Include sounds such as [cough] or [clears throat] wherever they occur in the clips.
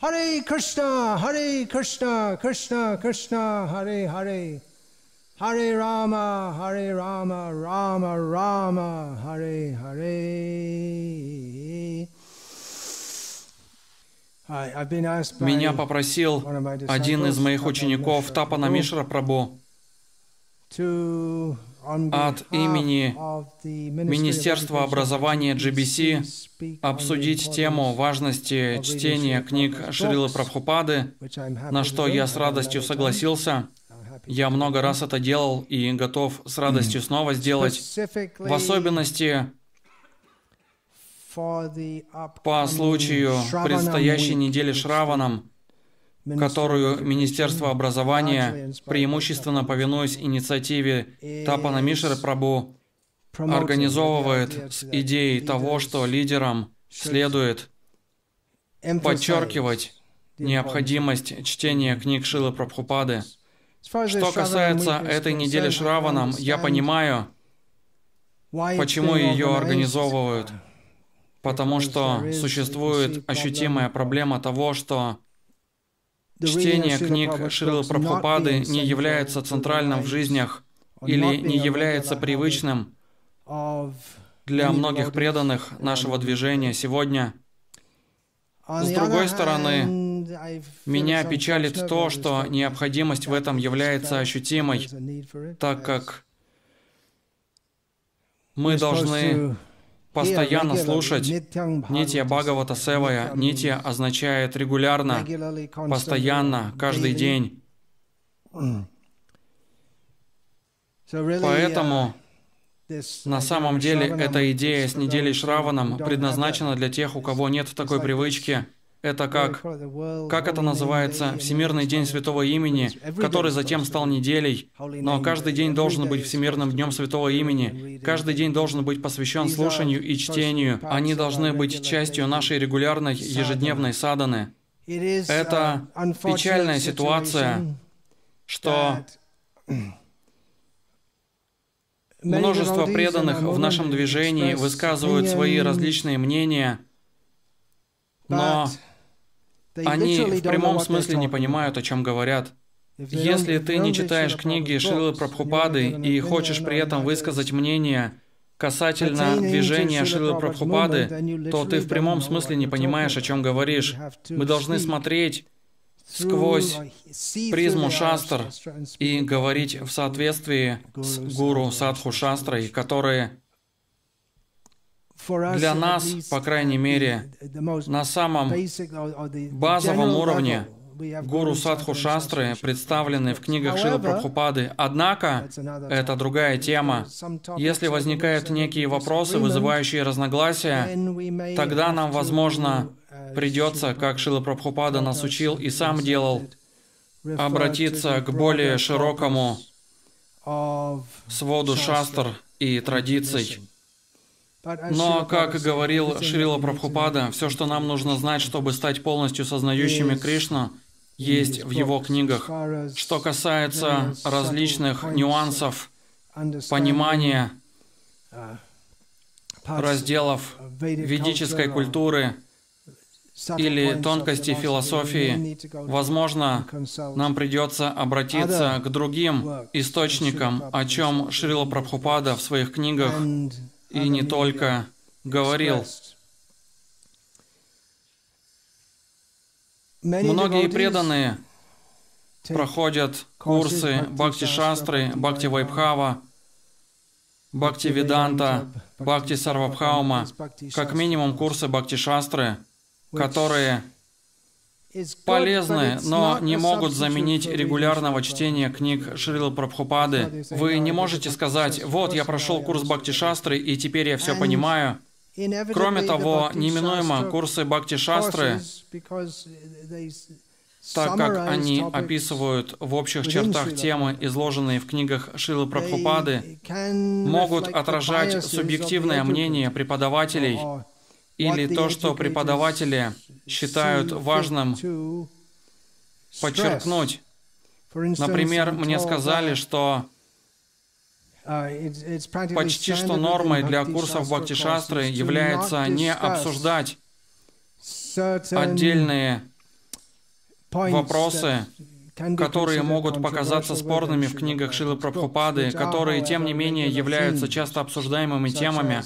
Hare Krishna, Hare Krishna, Krishna Krishna, Hare Hare. Hare Rama, Hare Rama, Rama Rama, Hare Hare. Меня попросил один из моих учеников, Тапана Мишра Прабу, от имени Министерства образования GBC обсудить тему важности чтения книг Шрилы Прабхупады, на что я с радостью согласился. Я много раз это делал и готов с радостью снова сделать. В особенности по случаю предстоящей недели Шраванам, которую Министерство образования, преимущественно повинуясь инициативе Тапана Мишры Прабу, организовывает с идеей того, что лидерам следует подчеркивать необходимость чтения книг Шилы Прабхупады. Что касается этой недели Шраванам, я понимаю, почему ее организовывают. Потому что существует ощутимая проблема того, что чтение книг not Прабхупады не является центральным в жизнях или не является привычным для многих преданных нашего движения сегодня. С другой стороны, Меня печалит то, что необходимость в этом является ощутимой, так как мы должны постоянно слушать Нитья Бхагавата. Севая. Нитья означает регулярно, постоянно, каждый день. Uh, Поэтому this на самом деле эта идея с неделей Шраваном предназначена для тех, у кого нет такой привычки. Это как, как это называется, Всемирный день Святого Имени, который затем стал неделей. Но каждый день должен быть Всемирным днем Святого Имени. Каждый день должен быть посвящен слушанию и чтению. Они должны быть частью нашей регулярной ежедневной саданы. Это печальная ситуация, Что множество преданных в нашем движении высказывают свои различные мнения, но они в прямом смысле не понимают, о чем говорят. Если ты не читаешь книги Шилы Прабхупады и хочешь при этом высказать мнение касательно движения Шилы Прабхупады, то ты в прямом смысле не понимаешь, о чем говоришь. Мы должны смотреть сквозь uh, призму шастр и говорить в соответствии с гуру Садху. Шастрой, которые для нас, по крайней мере, на самом базовом уровне гуру Садху Шастры представлены в книгах However, Прабхупады. Однако, это другая тема. Если возникают некие вопросы, вызывающие разногласия, тогда нам, возможно, uh, придется, как Шила Прабхупада нас учил и сам делал, обратиться к более широкому своду шастр и традиций. Но, как говорил Шрила Прабхупада, все, что нам нужно знать, чтобы стать полностью сознающими Кришну, есть в его книгах. Что касается различных нюансов понимания uh, parts разделов ведической культуры или тонкости философии, возможно, нам придется обратиться к другим источникам, о чем Шрила Прабхупада в своих книгах и не только говорил. Многие преданные проходят курсы Бхакти Шастры, Бхакти Вайбхава, Бхакти Веданта, Бхакти Сарвабхаума, как минимум курсы Бхакти Шастры, которые полезны, но не могут заменить регулярного чтения книг Шрилы Прабхупады. Вы не можете сказать, вот, я прошел курс Бхакти Шастры, и теперь я все понимаю. Кроме того, неминуемо курсы Бхакти Шастры, так как они описывают в общих чертах темы, изложенные в книгах Шилы Прабхупады, могут отражать субъективное мнение преподавателей или то, что преподаватели считают важным подчеркнуть. Например, мне сказали, что почти что нормой для курсов Бхакти Шастры является не обсуждать отдельные вопросы, которые могут показаться спорными в книгах Шилы Прабхупады, которые, тем не менее, являются часто обсуждаемыми темами.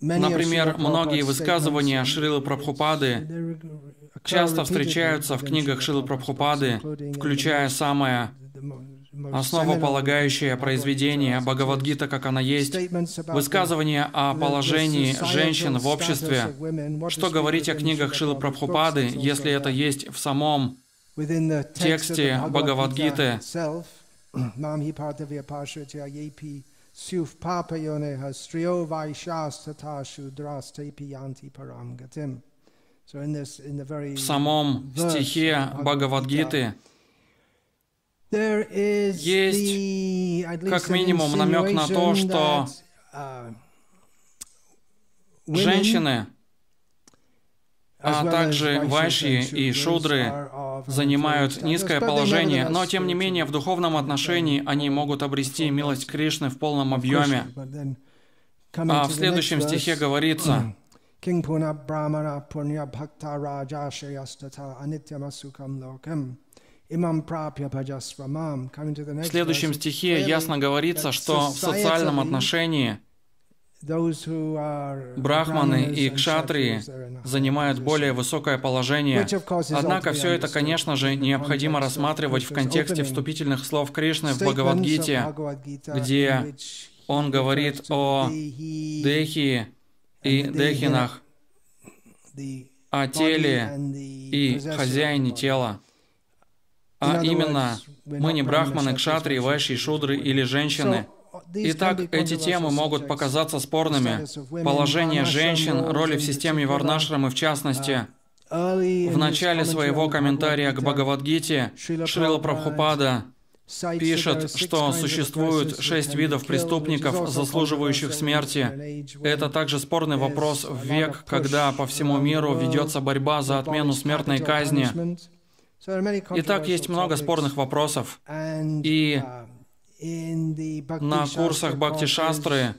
Например, многие высказывания Шрилы Прабхупады часто встречаются в книгах Шилы Прабхупады, включая самое основополагающее произведение Бхагавадгита, как она есть, высказывание о положении женщин в обществе, что говорить о книгах Шилы Прабхупады, если это есть в самом тексте Бхагавадгиты, [clears throat] в самом стихе Бхагавадгиты есть как минимум намек на то, что uh, женщины, а также вайши и шудры занимают низкое положение, но тем не менее в духовном отношении они могут обрести милость Кришны в полном объеме. А в следующем стихе говорится, [clears throat] в следующем стихе ясно говорится, что в социальном отношении брахманы и кшатрии занимают более высокое положение. Однако все это, конечно же, необходимо рассматривать в контексте вступительных слов Кришны в Бхагавадгите, где он говорит о Дехи и Дехинах, о теле и хозяине тела. А именно, мы не брахманы, кшатри, вайши, шудры или женщины. Итак, эти темы могут показаться спорными. Положение женщин, роли в системе Варнашрамы в частности. В начале своего комментария к Бхагавадгите Шрила Прабхупада пишет, что существует шесть видов преступников, заслуживающих смерти. Это также спорный вопрос в век, когда по всему миру ведется борьба за отмену смертной казни. Итак, есть много спорных вопросов. И на курсах Бхакти Шастры,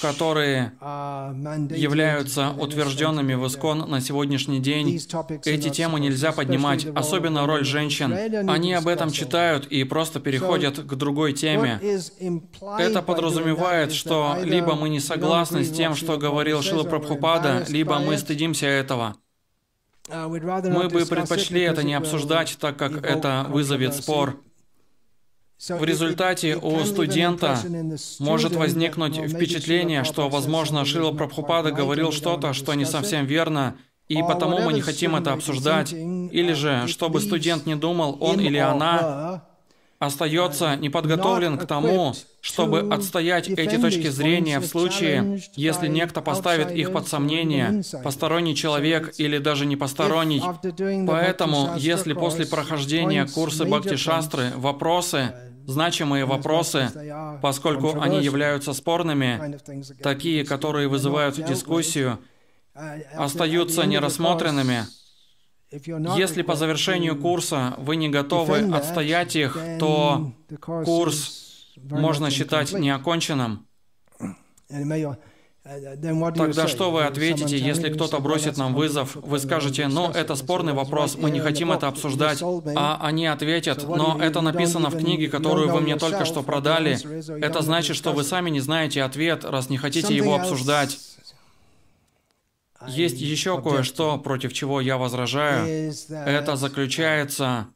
которые являются утвержденными в Искон на сегодняшний день, эти темы нельзя поднимать, особенно роль женщин. Они об этом читают и просто переходят к другой теме. Это подразумевает, что либо мы не согласны с тем, что говорил Шила Прабхупада, либо мы стыдимся этого. Uh, Мы бы предпочли это не обсуждать, так как это вызовет спор. В результате у студента может возникнуть впечатление, что, возможно, Шила Прабхупада говорил что-то, что не совсем верно, и потому мы не хотим это обсуждать. Или же, чтобы студент не думал, он или она остается неподготовлен к тому, чтобы отстоять эти точки зрения в случае, если некто поставит их под сомнение, посторонний человек или даже не посторонний. Поэтому, если после прохождения курса Бхакти-шастры вопросы, значимые вопросы, поскольку они являются спорными, такие, которые вызывают дискуссию, остаются нерассмотренными, если по завершению курса вы не готовы отстоять их, то курс можно считать неоконченным. Тогда что вы ответите, если кто-то бросит нам вызов? Вы скажете, ну, это спорный вопрос, мы не хотим это обсуждать. А они ответят, но это написано в книге, которую вы мне только что продали. Это значит, что вы сами не знаете ответ, раз не хотите его обсуждать. Есть еще кое-что, против чего я возражаю. Это заключается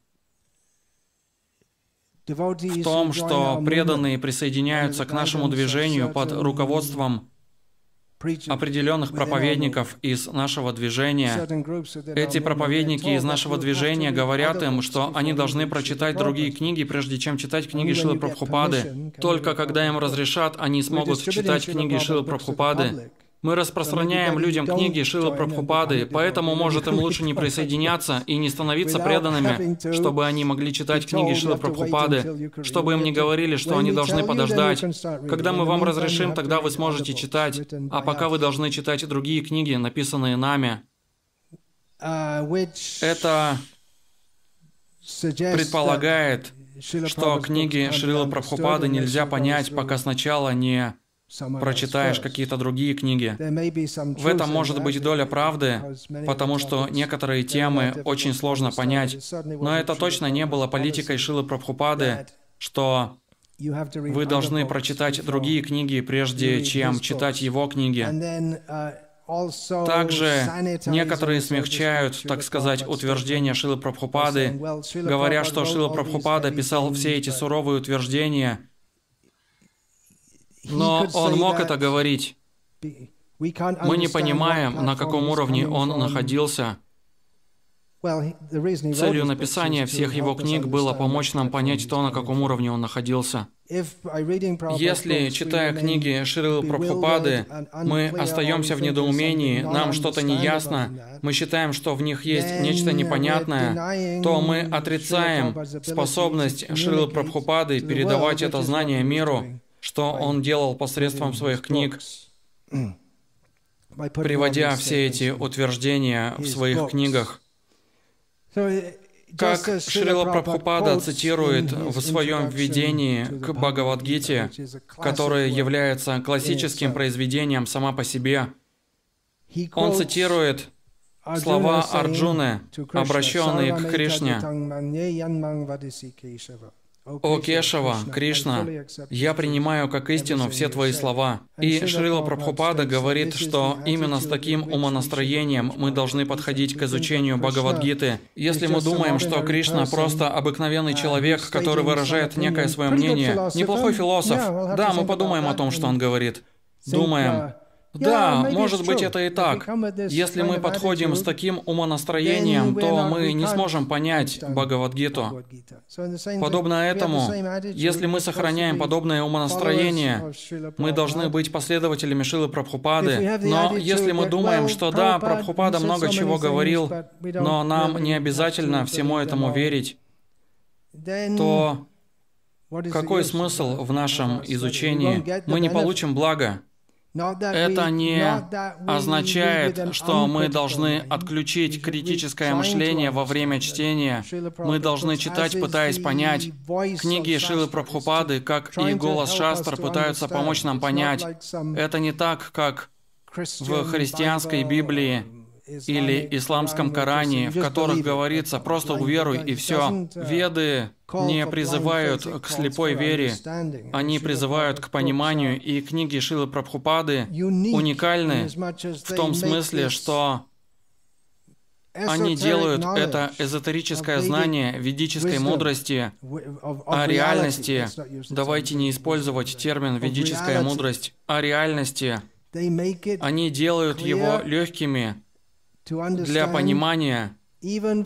в том, что преданные присоединяются к нашему движению под руководством определенных проповедников из нашего движения. Эти проповедники из нашего движения говорят им, что они должны прочитать другие книги, прежде чем читать книги Шилы Прабхупады. Только когда им разрешат, они смогут читать книги Шилы Прабхупады. Мы распространяем людям книги Шилы Прабхупады, поэтому, может, им лучше не присоединяться и не становиться преданными, чтобы они могли читать книги Шилы Прабхупады, чтобы им не говорили, что они должны подождать. Когда мы вам разрешим, тогда вы сможете читать, а пока вы должны читать другие книги, написанные нами. Это предполагает, что книги Шрила Прабхупады нельзя понять, пока сначала не прочитаешь какие-то другие книги. В этом может быть доля правды, потому что некоторые темы очень сложно понять. Но это точно не было политикой Шилы Прабхупады, что вы должны прочитать другие книги, прежде чем читать его книги. Также некоторые смягчают, так сказать, утверждения Шилы Прабхупады, говоря, что Шила Прабхупада писал все эти суровые утверждения, но он мог это говорить. Мы не понимаем, на каком уровне он находился. Целью написания всех его книг было помочь нам понять то, на каком уровне он находился. Если, читая книги Шрилы Прабхупады, мы остаемся в недоумении, нам что-то не ясно, мы считаем, что в них есть нечто непонятное, то мы отрицаем способность Шрилы Прабхупады передавать это знание миру, что он делал посредством своих книг, приводя все эти утверждения в своих книгах. Как Шрила Прабхупада цитирует в своем введении к Бхагавадгите, которое является классическим произведением сама по себе, он цитирует слова Арджуны, обращенные к Кришне. «О Кешава, Кришна, я принимаю как истину все твои слова». И Шрила Прабхупада говорит, что именно с таким умонастроением мы должны подходить к изучению Бхагавадгиты. Если мы думаем, что Кришна просто обыкновенный человек, который выражает некое свое мнение, неплохой философ, да, мы подумаем о том, что он говорит. Думаем, да, может быть это и так. Если мы подходим с таким умонастроением, то мы не сможем понять Бхагавадгиту. Подобно этому, если мы сохраняем подобное умонастроение, мы должны быть последователями Шилы Прабхупады. Но если мы думаем, что да, Прабхупада много чего говорил, но нам не обязательно всему этому верить, то какой смысл в нашем изучении? Мы не получим блага. Это не означает, что мы должны отключить критическое мышление во время чтения. Мы должны читать, пытаясь понять. Книги Шилы Прабхупады, как и голос Шастр, пытаются помочь нам понять. Это не так, как в христианской Библии или исламском Коране, в которых говорится «просто уверуй и все». Веды не призывают к слепой вере, они призывают к пониманию, и книги Шилы Прабхупады уникальны в том смысле, что они делают это эзотерическое знание ведической мудрости о реальности. Давайте не использовать термин «ведическая мудрость», о реальности. Они делают его легкими, для понимания,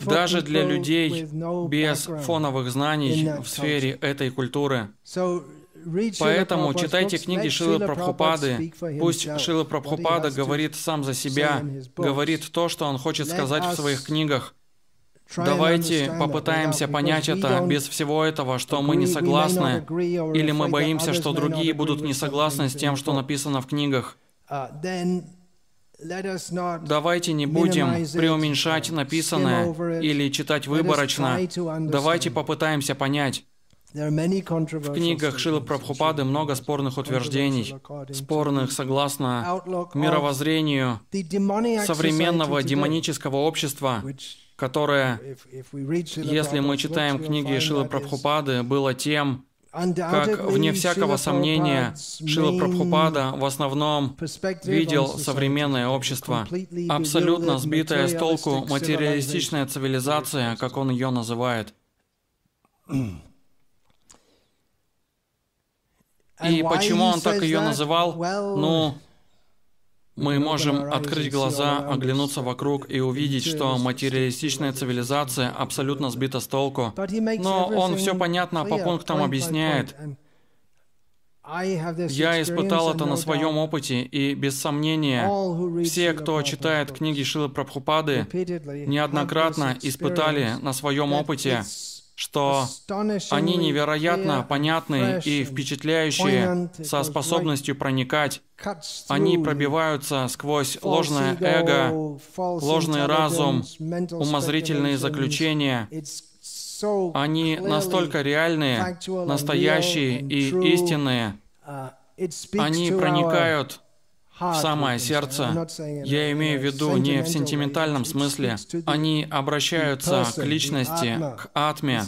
даже для людей без фоновых знаний в сфере этой культуры. Поэтому читайте книги Шилы Прабхупады. Пусть Шила Прабхупада говорит сам за себя, говорит то, что он хочет сказать в своих книгах. Давайте попытаемся понять это без всего этого, что мы не согласны, или мы боимся, что другие будут не согласны с тем, что написано в книгах. Давайте не будем преуменьшать написанное или читать выборочно. Давайте попытаемся понять. В книгах Шилы Прабхупады много спорных утверждений, спорных согласно мировоззрению современного демонического общества, которое, если мы читаем книги Шилы Прабхупады, было тем, как, вне всякого сомнения, Шила Прабхупада в основном видел современное общество, абсолютно сбитая с толку материалистичная цивилизация, как он ее называет. И почему он так ее называл? Ну, мы можем открыть глаза, оглянуться вокруг и увидеть, что материалистичная цивилизация абсолютно сбита с толку. Но он все понятно по пунктам объясняет. Я испытал это на своем опыте, и без сомнения, все, кто читает книги Шилы Прабхупады, неоднократно испытали на своем опыте что они невероятно понятные и впечатляющие, со способностью проникать. Они пробиваются сквозь ложное эго, ложный разум, умозрительные заключения. Они настолько реальные, настоящие и истинные, Они проникают в самое сердце. Я имею в виду не в сентиментальном смысле. Они обращаются к личности, к атме.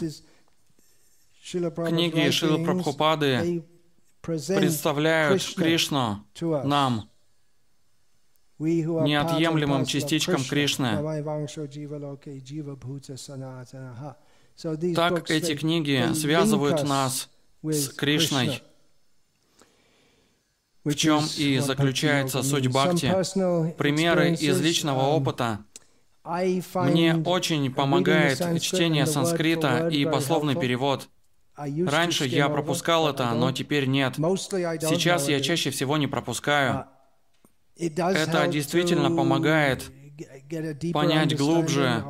Книги Шилы Прабхупады представляют Кришну нам, неотъемлемым частичкам Кришны. Так эти книги связывают нас с Кришной, в чем и заключается суть бхакти. Примеры из личного опыта. Мне очень помогает чтение санскрита и пословный перевод. Раньше я пропускал это, но теперь нет. Сейчас я чаще всего не пропускаю. Это действительно помогает понять глубже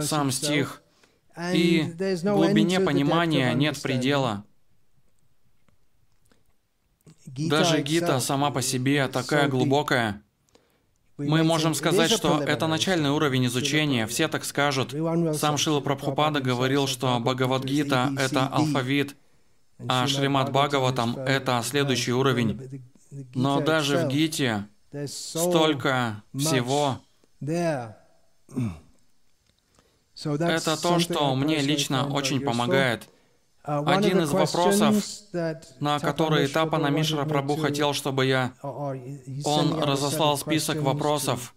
сам стих. И глубине понимания нет предела. Даже Гита сама по себе такая глубокая. Мы можем сказать, что это начальный уровень изучения, все так скажут. Сам Шила Прабхупада говорил, что Бхагавадгита — это алфавит, а Шримад Бхагаватам — это следующий уровень. Но даже в Гите столько всего. Это то, что мне лично очень помогает. Uh, Один из вопросов, на который Тапана Мишра Прабу хотел, чтобы я... Он разослал список вопросов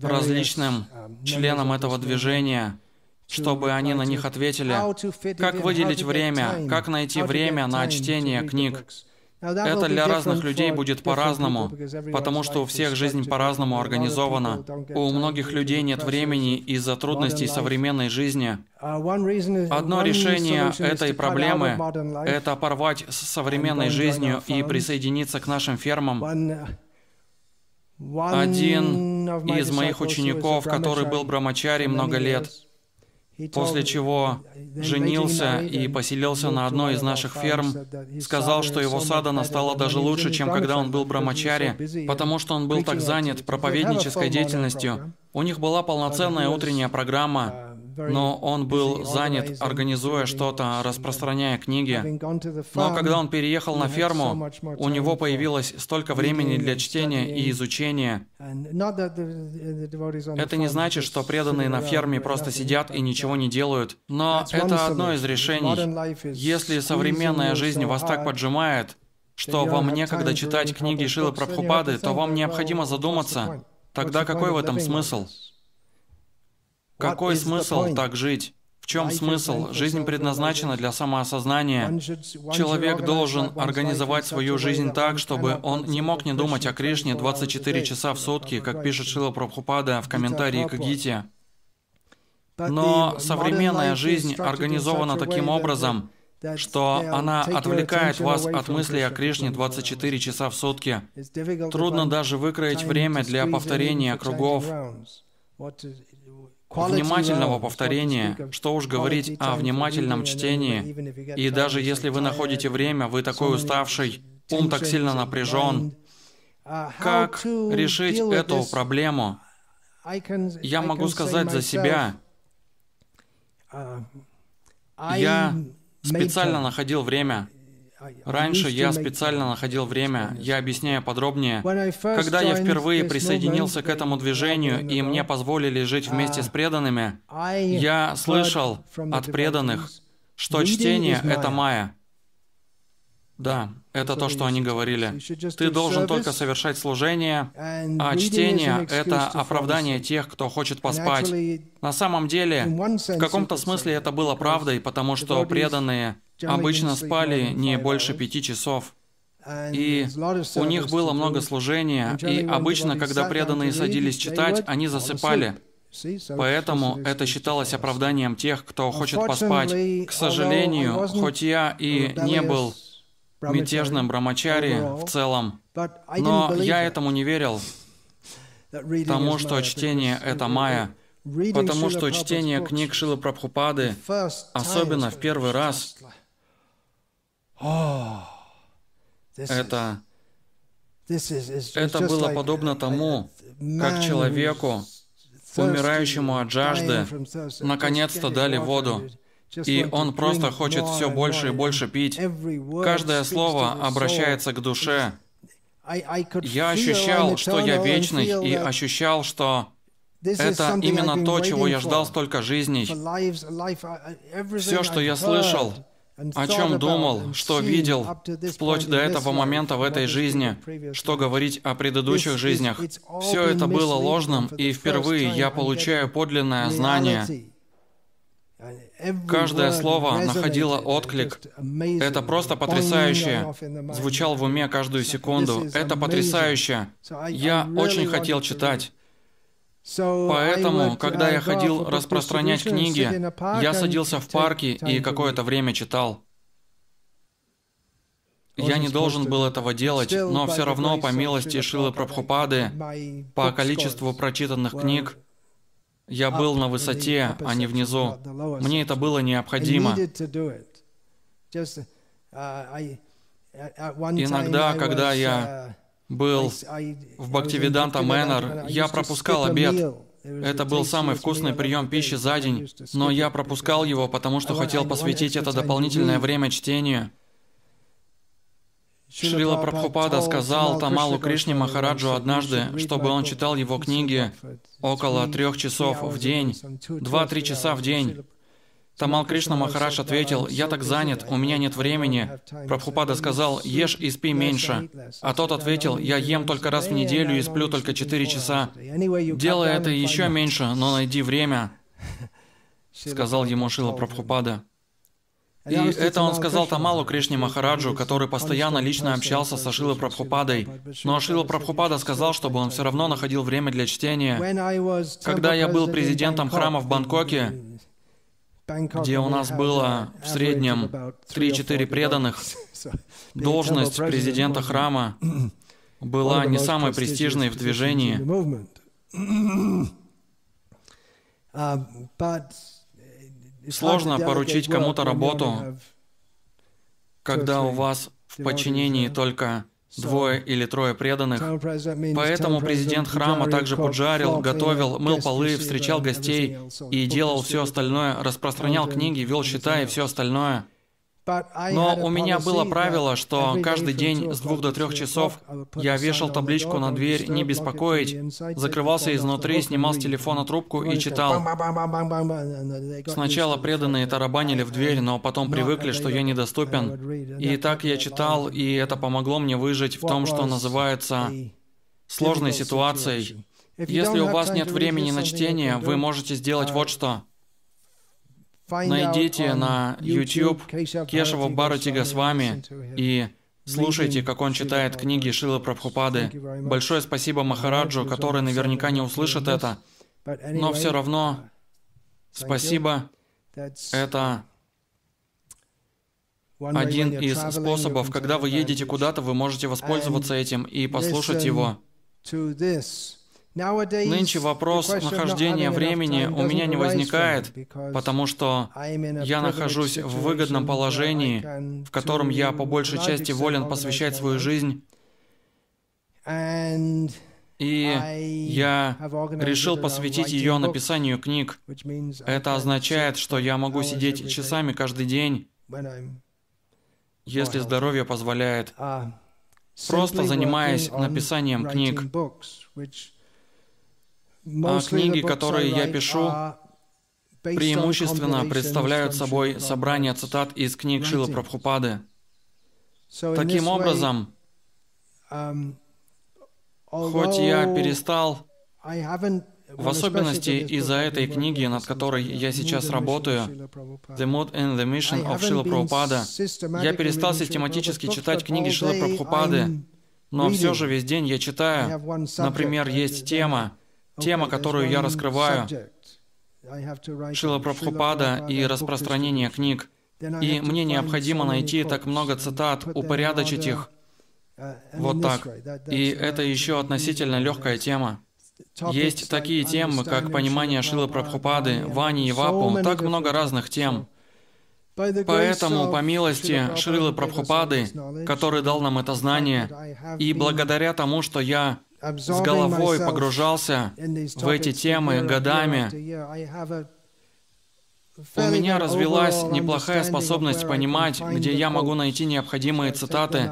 различным um, членам этого движения, чтобы они на них ответили. Как выделить время, как найти время на чтение книг. Это для разных людей будет по-разному, потому что у всех жизнь по-разному организована. У многих людей нет времени из-за трудностей современной жизни. Одно решение этой проблемы – это порвать с современной жизнью и присоединиться к нашим фермам. Один из моих учеников, который был брамачари много лет, после чего женился и поселился на одной из наших ферм, сказал, что его садана стала даже лучше, чем когда он был брамачари, потому что он был так занят проповеднической деятельностью. У них была полноценная утренняя программа, но он был занят, организуя что-то, распространяя книги. Но когда он переехал на ферму, у него появилось столько времени для чтения и изучения. Это не значит, что преданные на ферме просто сидят и ничего не делают, но это одно из решений. Если современная жизнь вас так поджимает, что вам некогда читать книги Шилы Прабхупады, то вам необходимо задуматься, тогда какой в этом смысл? Какой смысл так жить? В чем смысл? Жизнь предназначена для самоосознания. Человек должен организовать свою жизнь так, чтобы он не мог не думать о Кришне 24 часа в сутки, как пишет Шила Прабхупада в комментарии к Гите. Но современная жизнь организована таким образом, что она отвлекает вас от мыслей о Кришне 24 часа в сутки. Трудно даже выкроить время для повторения кругов внимательного повторения, что уж говорить о внимательном чтении. И даже если вы находите время, вы такой уставший, ум так сильно напряжен, как решить эту проблему? Я могу сказать за себя. Я специально находил время Раньше я специально находил время, я объясняю подробнее. Когда я впервые присоединился к этому движению и мне позволили жить вместе с преданными, я слышал от преданных, что чтение — это майя. Да, это то, что они говорили. Ты должен только совершать служение, а чтение — это оправдание тех, кто хочет поспать. На самом деле, в каком-то смысле это было правдой, потому что преданные обычно спали не больше пяти часов. И у них было много служения, и обычно, когда преданные садились читать, они засыпали. Поэтому это считалось оправданием тех, кто хочет поспать. К сожалению, хоть я и не был мятежным брамачари в целом, но я этому не верил, тому, что чтение — это майя, потому что чтение книг Шилы Прабхупады, особенно в первый раз, это, это было подобно тому, как человеку, умирающему от жажды, наконец-то дали воду. и он просто хочет все больше и больше пить. Каждое слово обращается к душе. Я ощущал, что я вечный, и ощущал, что это именно то, чего я ждал столько жизней. Все, что я слышал, о чем думал, что видел, вплоть до этого момента в этой жизни, что говорить о предыдущих жизнях, все это было ложным, и впервые я получаю подлинное знание. Каждое слово находило отклик. Это просто потрясающе. Звучал в уме каждую секунду. Это потрясающе. Я очень хотел читать. Поэтому, когда я ходил распространять книги, я садился в парке и какое-то время читал. Я не должен был этого делать, но все равно, по милости Шилы Прабхупады, по количеству прочитанных книг, я был на высоте, а не внизу. Мне это было необходимо. Иногда, когда я был в Бхактивиданта Мэннер, я пропускал обед. Это был самый вкусный прием пищи за день, но я пропускал его, потому что хотел посвятить это дополнительное время чтению. Шрила Прабхупада сказал Тамалу Кришне Махараджу однажды, чтобы он читал его книги около трех часов в день, два-три часа в день. Тамал Кришна Махарадж ответил, «Я так занят, у меня нет времени». Прабхупада сказал, «Ешь и спи меньше». А тот ответил, «Я ем только раз в неделю и сплю только четыре часа». «Делай это еще меньше, но найди время», сказал ему Шила Прабхупада. И это он сказал Тамалу Кришне Махараджу, который постоянно лично общался со Шилой Прабхупадой. Но Шила Прабхупада сказал, чтобы он все равно находил время для чтения. Когда я был президентом храма в Бангкоке, где у нас было в среднем 3-4 преданных, [laughs] должность президента храма [clears throat] была не самой престижной в движении. [clears throat] Сложно поручить кому-то работу, когда у вас в подчинении только двое или трое преданных. Поэтому президент храма также пуджарил, готовил, мыл полы, встречал гостей и делал все остальное, распространял книги, вел счета и все остальное – но у меня было правило, что каждый день с двух до трех часов я вешал табличку на дверь «Не беспокоить», закрывался изнутри, снимал с телефона трубку и читал. Сначала преданные тарабанили в дверь, но потом привыкли, что я недоступен. И так я читал, и это помогло мне выжить в том, что называется сложной ситуацией. Если у вас нет времени на чтение, вы можете сделать вот что. Найдите на YouTube Кешава Барати с вами и слушайте, как он читает книги Шилы Прабхупады. Большое спасибо Махараджу, который наверняка не услышит это, но все равно спасибо. Это один из способов, когда вы едете куда-то, вы можете воспользоваться этим и послушать его. Нынче вопрос нахождения времени у меня не возникает, потому что я нахожусь в выгодном положении, в котором я по большей части волен посвящать свою жизнь. И я решил посвятить ее написанию книг. Это означает, что я могу сидеть часами каждый день, если здоровье позволяет, просто занимаясь написанием книг. А книги, которые я пишу, преимущественно представляют собой собрание цитат из книг Шилы Прабхупады. Таким образом, um, хоть я перестал, в особенности из-за этой книги, над которой я сейчас работаю, The Mood and the Mission of Шила Прабхупада, я перестал систематически читать книги Шилы Прабхупады, но все же весь день я читаю. Например, есть тема, Тема, которую я раскрываю, Шила Прабхупада и распространение книг. И мне необходимо найти так много цитат, упорядочить их. Вот так. И это еще относительно легкая тема. Есть такие темы, как понимание Шилы Прабхупады, Вани и Вапу, так много разных тем. Поэтому, по милости Шрилы Прабхупады, который дал нам это знание, и благодаря тому, что я с головой погружался в эти темы годами. У меня развилась неплохая способность понимать, где я могу найти необходимые цитаты,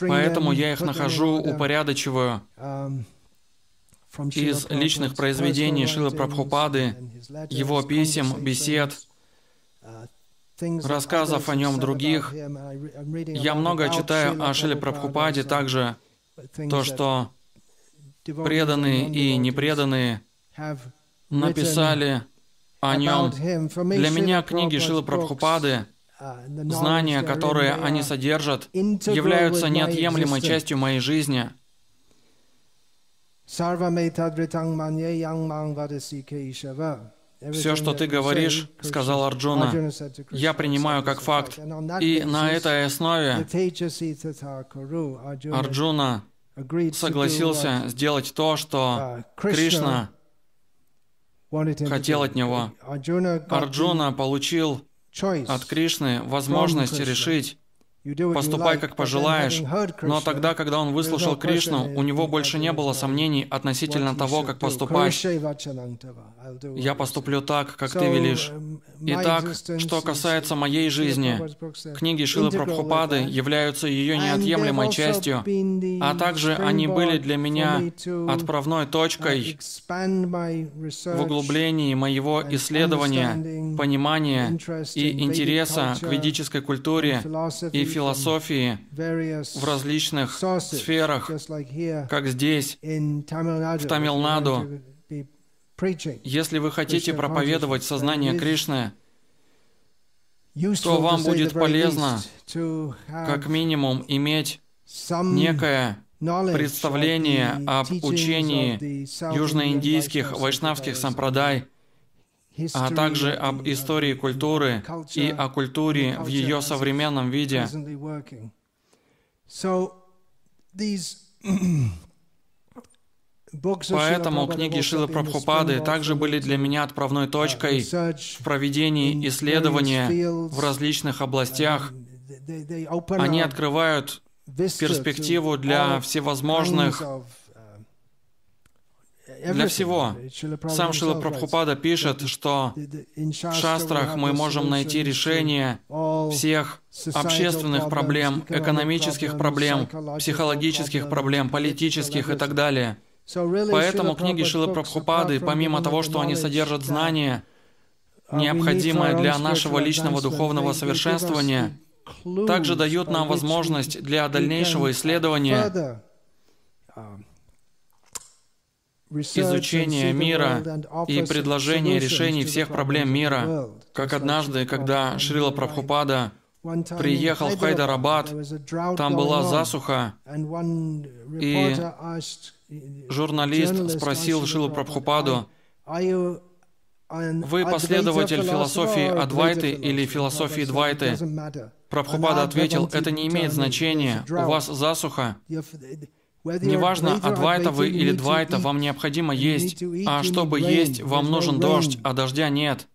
поэтому я их нахожу, упорядочиваю из личных произведений Шилы Прабхупады, его писем, бесед, рассказов о нем других. Я много читаю о Шиле Прабхупаде также, то, что преданные и непреданные написали о нем. Для меня книги Шилы Прабхупады, знания, которые они содержат, являются неотъемлемой частью моей жизни. Все, что ты говоришь, сказал Арджуна, я принимаю как факт. И на этой основе Арджуна согласился сделать то, что Кришна хотел от него. Арджуна получил от Кришны возможность решить, Поступай, как пожелаешь. Но тогда, когда он выслушал Кришну, у него больше не было сомнений относительно того, как поступать. Я поступлю так, как ты велишь. Итак, что касается моей жизни, книги Шилы Прабхупады являются ее неотъемлемой частью, а также они были для меня отправной точкой в углублении моего исследования, понимания и интереса к ведической культуре и философии в различных сферах, как здесь, в Тамилнаду. Если вы хотите проповедовать сознание Кришны, то вам будет полезно, как минимум, иметь некое представление об учении южноиндийских вайшнавских сампрадай, а также об истории культуры и о культуре в ее современном виде. Поэтому книги Шилы Прабхупады также были для меня отправной точкой в проведении исследования в различных областях. Они открывают перспективу для всевозможных для всего. Сам Шила Прабхупада пишет, что в шастрах мы можем найти решение всех общественных проблем, экономических проблем, психологических проблем, политических и так далее. Поэтому книги Шилы Прабхупады, помимо того, что они содержат знания, необходимое для нашего личного духовного совершенствования, также дают нам возможность для дальнейшего исследования изучения мира и предложения решений всех проблем мира. Как однажды, когда Шрила Прабхупада приехал в Хайдарабад, там была засуха, и журналист спросил Шилу Прабхупаду, «Вы последователь философии Адвайты или философии Двайты?» Прабхупада ответил, «Это не имеет значения, у вас засуха, Неважно, Адвайта вы или Двайта, вам необходимо есть. А чтобы есть, вам нужен дождь, а дождя нет.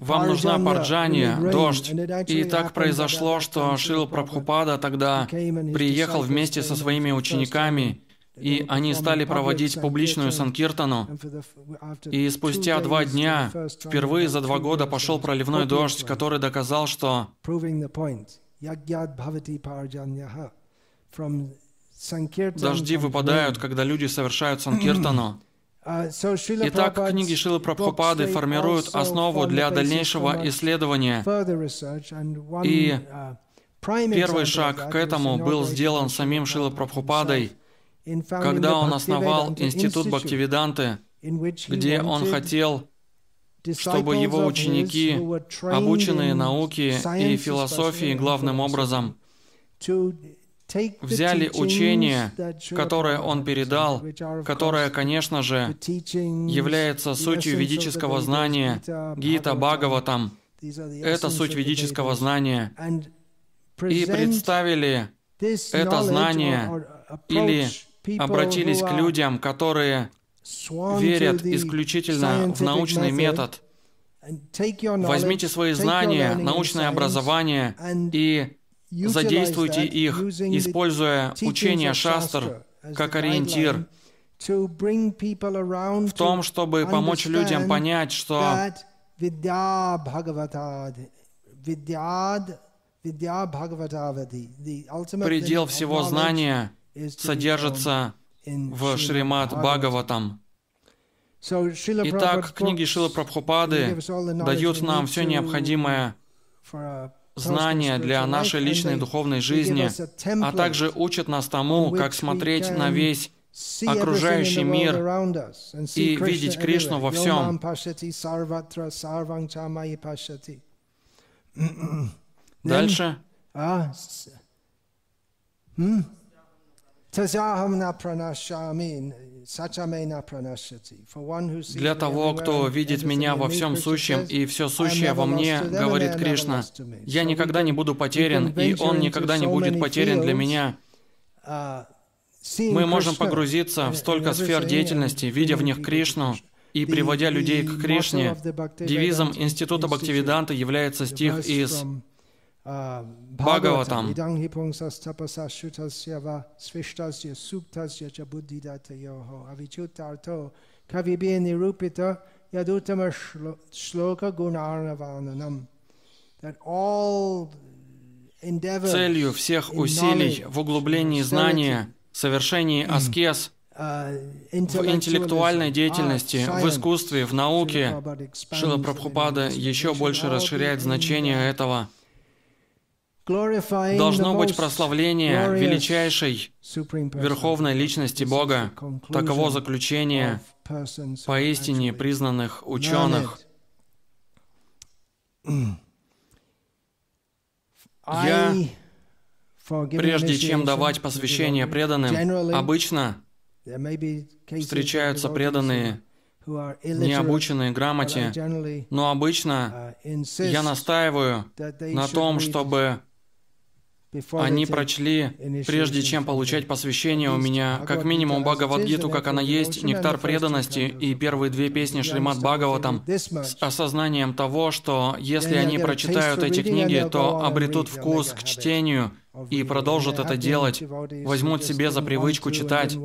Вам нужна парджания, дождь. И так произошло, что Шил Прабхупада тогда приехал вместе со своими учениками, и они стали проводить публичную санкиртану. И спустя два дня, впервые за два года пошел проливной дождь, который доказал, что Дожди выпадают, когда люди совершают санкиртану. [clears throat] А, Итак, книги Шилы Прабхупады формируют основу для дальнейшего исследования. И uh, первый шаг к этому был сделан самим Шилой Прабхупадой, когда он основал Институт Бхактивиданты, где он хотел, чтобы его ученики, обученные науке и философии главным образом, взяли учение, которое он передал, которое, конечно же, является сутью ведического знания, Гита Бхагаватам. Это суть ведического знания. И представили это знание или обратились к людям, которые верят исключительно в научный метод. Возьмите свои знания, научное образование и Задействуйте их, используя учение шастр как ориентир. в том, чтобы помочь людям понять, что предел всего знания содержится в Шримад Бхагаватам. Итак, книги Шилы Прабхупады дают нам все необходимое знания для нашей личной духовной жизни, а также учат нас тому, как смотреть на весь окружающий мир и видеть Кришну во всем. [clears throat] Дальше. Для того, кто видит меня во всем сущем, и все сущее во мне, говорит Кришна, я никогда не буду потерян, и он никогда не будет потерян для меня. Мы можем погрузиться в столько сфер деятельности, видя в них Кришну, и приводя людей к Кришне. Девизом Института Бхактивиданта является стих из Бхагаватам. Целью всех усилий в углублении знания, совершении аскез, в интеллектуальной деятельности, в искусстве, в науке, Шила Прабхупада еще больше расширяет значение этого – должно быть прославление величайшей верховной личности Бога. Таково заключение поистине признанных ученых. Я, прежде чем давать посвящение преданным, обычно встречаются преданные, необученные грамоте, но обычно я настаиваю на том, чтобы они прочли, прежде чем получать посвящение у меня, как минимум Бхагавадгиту, как она есть, Нектар преданности и первые две песни Шримад Бхагаватам, с осознанием того, что если они прочитают эти книги, то обретут вкус к чтению – и продолжат это делать, возьмут себе за привычку читать.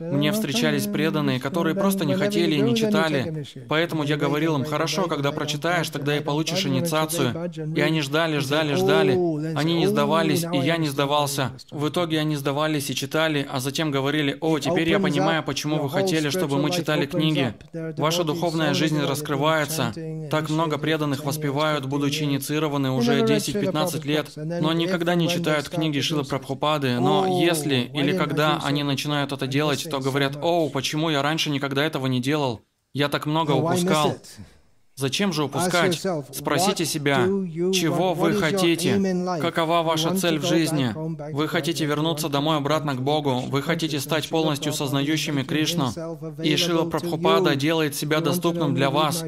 Мне встречались преданные, которые просто не хотели и не читали, поэтому я говорил им, хорошо, когда прочитаешь, тогда и получишь инициацию. И они ждали, ждали, ждали. Они не сдавались, и я не сдавался. В итоге они сдавались и читали, а затем говорили, о, теперь я понимаю, почему вы хотели, чтобы мы читали книги. Ваша духовная жизнь раскрывается. Так много преданных воспевают, будучи инициированы уже 10-15 лет, но никогда не читают книги Шилы Прабхупады, но если или когда они начинают это делать, то говорят, «Оу, почему я раньше никогда этого не делал? Я так много упускал». Зачем же упускать? Спросите себя, чего вы хотите? Какова ваша цель в жизни? Вы хотите вернуться домой обратно к Богу? Вы хотите стать полностью сознающими Кришну? И Шила Прабхупада делает себя доступным для вас.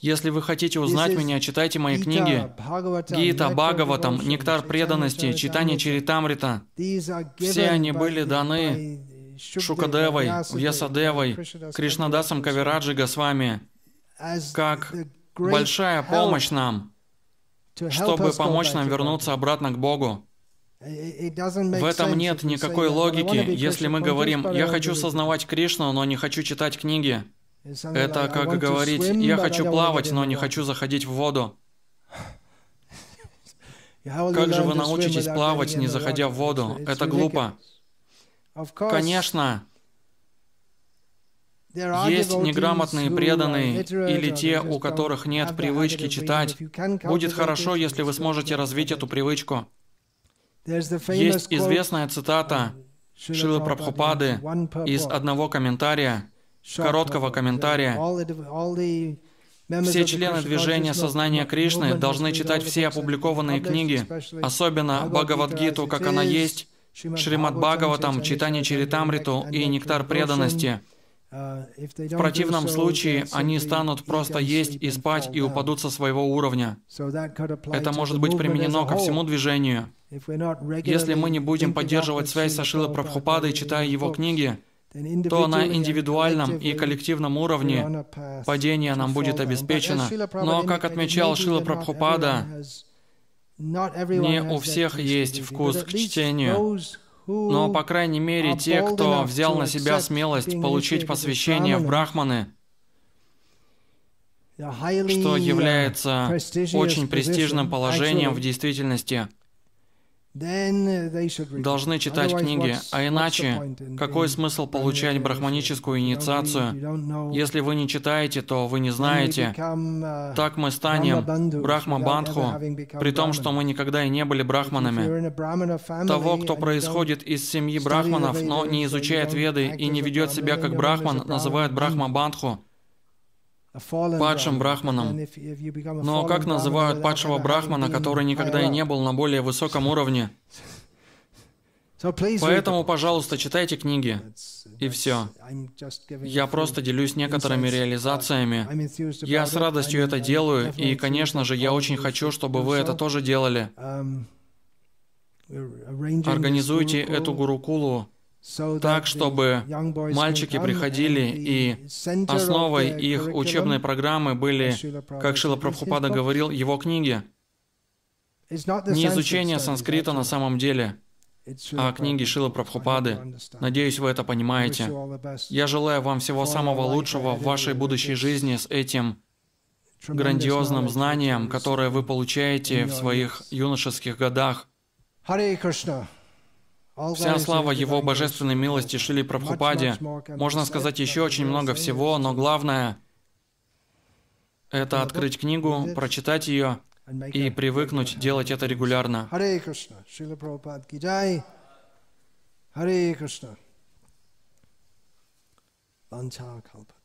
Если вы хотите узнать меня, читайте мои книги. Гита, Бхагаватам, Нектар преданности, Читание Чаритамрита. Все они были даны Шукадевой, Вьясадевой, Кришнадасом Кавираджи Госвами как большая помощь нам, чтобы помочь нам вернуться обратно к Богу. В этом нет никакой логики, если мы говорим, я хочу сознавать Кришну, но не хочу читать книги. Это как говорить, я хочу плавать, но не хочу заходить в воду. [laughs] Как же вы научитесь плавать, не заходя в воду? Это глупо. Конечно, есть неграмотные преданные или те, у которых нет привычки читать. Будет хорошо, если вы сможете развить эту привычку. Есть известная цитата Шилы Прабхупады из одного комментария, короткого комментария. Все члены движения сознания Кришны должны читать все опубликованные книги, особенно Бхагавадгиту, как она есть, Шримад Бхагаватам, Читание Чаритамриту и Нектар преданности – в противном случае они станут просто есть и спать и упадут со своего уровня. Это может быть применено ко всему движению. Если мы не будем поддерживать связь со Шилой Прабхупадой, читая его книги, то на индивидуальном и коллективном уровне падение нам будет обеспечено. Но, как отмечал Шила Прабхупада, не у всех есть вкус к чтению. Но, по крайней мере, те, кто взял на себя смелость получить посвящение в брахманы, что является очень престижным положением в действительности, должны читать книги, а иначе какой смысл получать брахманическую инициацию? Если вы не читаете, то вы не знаете. Так мы станем брахма-бандху, при том, что мы никогда и не были брахманами. Того, кто происходит из семьи брахманов, но не изучает веды и не ведет себя как брахман, называют брахма-бандху падшим брахманом. Но как называют падшего брахмана, который никогда и не был на более высоком уровне? Поэтому, пожалуйста, читайте книги. И все. Я просто делюсь некоторыми реализациями. Я с радостью это делаю, и, конечно же, я очень хочу, чтобы вы это тоже делали. Организуйте эту гурукулу так, чтобы мальчики приходили, и основой их учебной программы были, как Шила Прабхупада говорил, его книги. Не изучение санскрита на самом деле, а книги Шила Прабхупады. Надеюсь, вы это понимаете. Я желаю вам всего самого лучшего в вашей будущей жизни с этим грандиозным знанием, которое вы получаете в своих юношеских годах. Харе Кришна. Вся слава Его божественной милости Шили Прабхупаде. Можно сказать еще очень много всего, но главное — это открыть книгу, прочитать ее и привыкнуть делать это регулярно. Харе Кришна. Vancha Kalpatra.